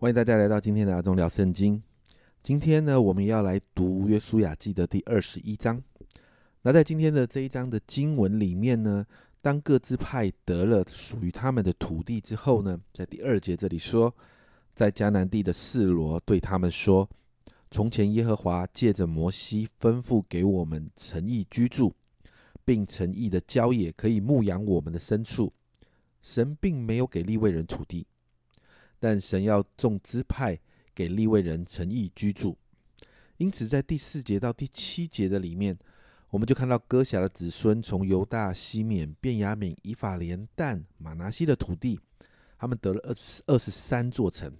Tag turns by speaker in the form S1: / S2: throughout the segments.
S1: 欢迎大家来到今天的阿忠聊圣经。今天呢，我们要来读约书亚记的第二十一章。那在今天的这一章的经文里面呢，当各支派得了属于他们的土地之后呢，在第二节这里说，在迦南地的示罗对他们说：“从前耶和华借着摩西吩咐给我们诚意居住，并诚意的郊野可以牧养我们的牲畜。神并没有给利未人土地。”但神要众支派给立位人诚意居住，因此在第四节到第七节的里面，我们就看到哥辖的子孙从犹大、西缅、便雅悯、以法莲、但、马拿西的土地，他们得了二十二十三座城。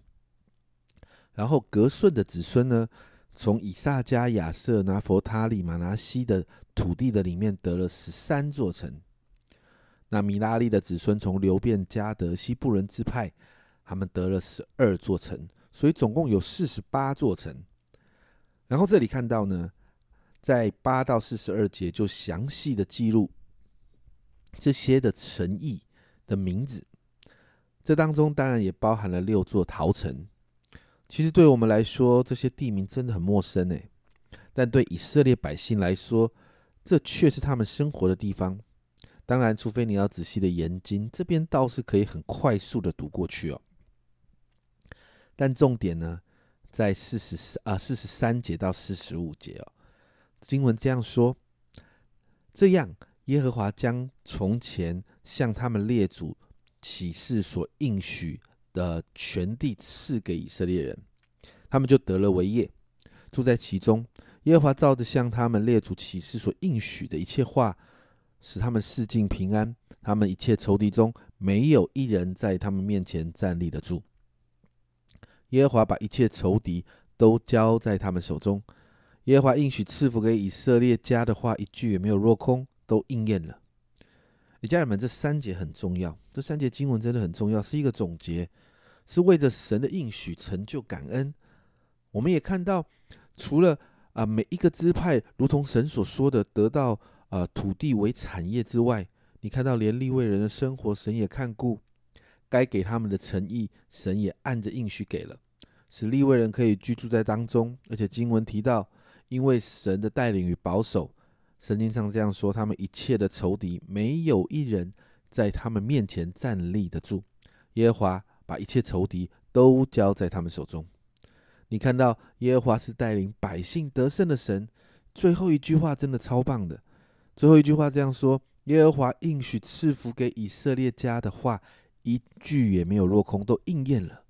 S1: 然后格顺的子孙呢，从以撒加、亚瑟、拿佛他利、马拿西的土地的里面得了十三座城。那米拉利的子孙从流变、加德、西布伦支派。他们得了十二座城，所以总共有四十八座城。然后这里看到呢，在八到四十二节就详细的记录这些的城邑的名字。这当中当然也包含了六座陶城。其实对我们来说，这些地名真的很陌生诶，但对以色列百姓来说，这却是他们生活的地方。当然，除非你要仔细的研究，这边倒是可以很快速的读过去哦。但重点呢，在四十四啊四十三节到四十五节哦，经文这样说：这样，耶和华将从前向他们列祖启示所应许的全地赐给以色列人，他们就得了为业，住在其中。耶和华照着向他们列祖启示所应许的一切话，使他们四境平安，他们一切仇敌中没有一人在他们面前站立得住。耶和华把一切仇敌都交在他们手中。耶和华应许赐福给以色列家的话，一句也没有落空，都应验了。家人们，这三节很重要，这三节经文真的很重要，是一个总结，是为着神的应许成就感恩。我们也看到，除了啊每一个支派如同神所说的得到啊土地为产业之外，你看到连利未人的生活，神也看顾。该给他们的诚意，神也按着应许给了，使利未人可以居住在当中。而且经文提到，因为神的带领与保守，圣经上这样说：他们一切的仇敌，没有一人在他们面前站立得住。耶和华把一切仇敌都交在他们手中。你看到耶和华是带领百姓得胜的神。最后一句话真的超棒的，最后一句话这样说：耶和华应许赐福给以色列家的话。一句也没有落空，都应验了。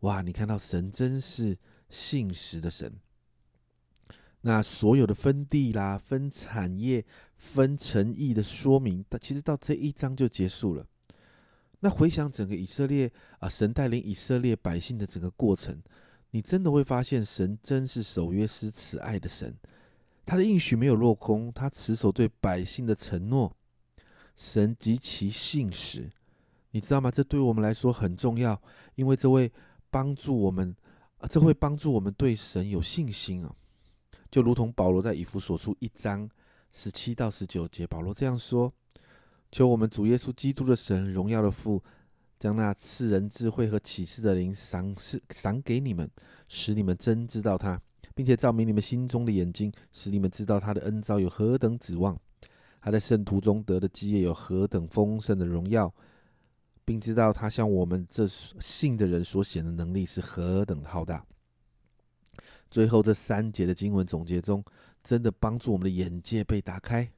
S1: 哇！你看到神真是信实的神。那所有的分地啦、分产业、分诚意的说明，其实到这一章就结束了。那回想整个以色列啊，神带领以色列百姓的整个过程，你真的会发现，神真是守约施慈爱的神。他的应许没有落空，他持守对百姓的承诺，神极其信实。你知道吗？这对我们来说很重要，因为这会帮助我们，这会帮助我们对神有信心啊。就如同保罗在以弗所书一章十七到十九节，保罗这样说：“求我们主耶稣基督的神，荣耀的父，将那赐人智慧和启示的灵赏赐赏给你们，使你们真知道他，并且照明你们心中的眼睛，使你们知道他的恩招有何等指望，他在圣徒中得的基业有何等丰盛的荣耀。”并知道他向我们这信的人所显的能力是何等浩大。最后这三节的经文总结中，真的帮助我们的眼界被打开，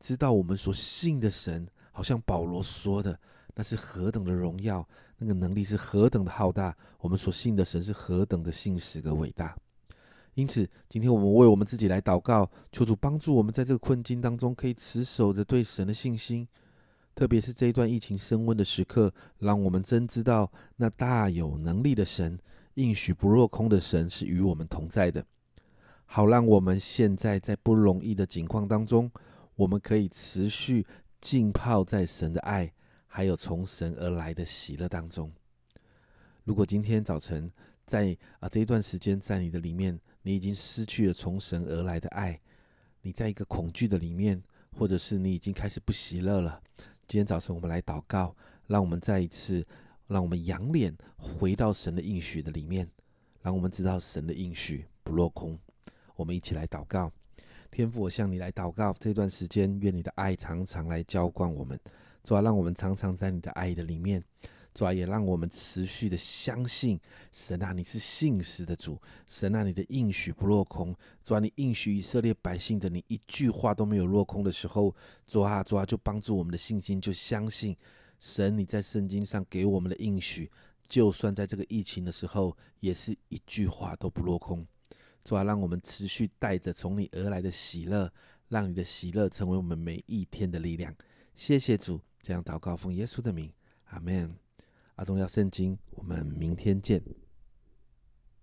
S1: 知道我们所信的神，好像保罗说的，那是何等的荣耀，那个能力是何等的浩大，我们所信的神是何等的信实和伟大。因此，今天我们为我们自己来祷告，求主帮助我们在这个困境当中，可以持守着对神的信心。特别是这一段疫情升温的时刻，让我们真知道那大有能力的神，应许不落空的神是与我们同在的。好，让我们现在在不容易的境况当中，我们可以持续浸泡在神的爱，还有从神而来的喜乐当中。如果今天早晨在啊这一段时间在你的里面，你已经失去了从神而来的爱，你在一个恐惧的里面，或者是你已经开始不喜乐了。今天早晨我们来祷告，让我们再一次让我们仰脸回到神的应许的里面，让我们知道神的应许不落空。我们一起来祷告，天父，我向你来祷告。这段时间，愿你的爱常常来浇灌我们，主啊，让我们常常在你的爱的里面。主啊，也让我们持续的相信神啊，你是信实的主，神啊，你的应许不落空。主啊，你应许以色列百姓的，你一句话都没有落空的时候，主啊，主啊，就帮助我们的信心，就相信神你在圣经上给我们的应许，就算在这个疫情的时候，也是一句话都不落空。主啊，让我们持续带着从你而来的喜乐，让你的喜乐成为我们每一天的力量。谢谢主，这样祷告奉耶稣的名，阿门。阿忠要圣经，我们明天见。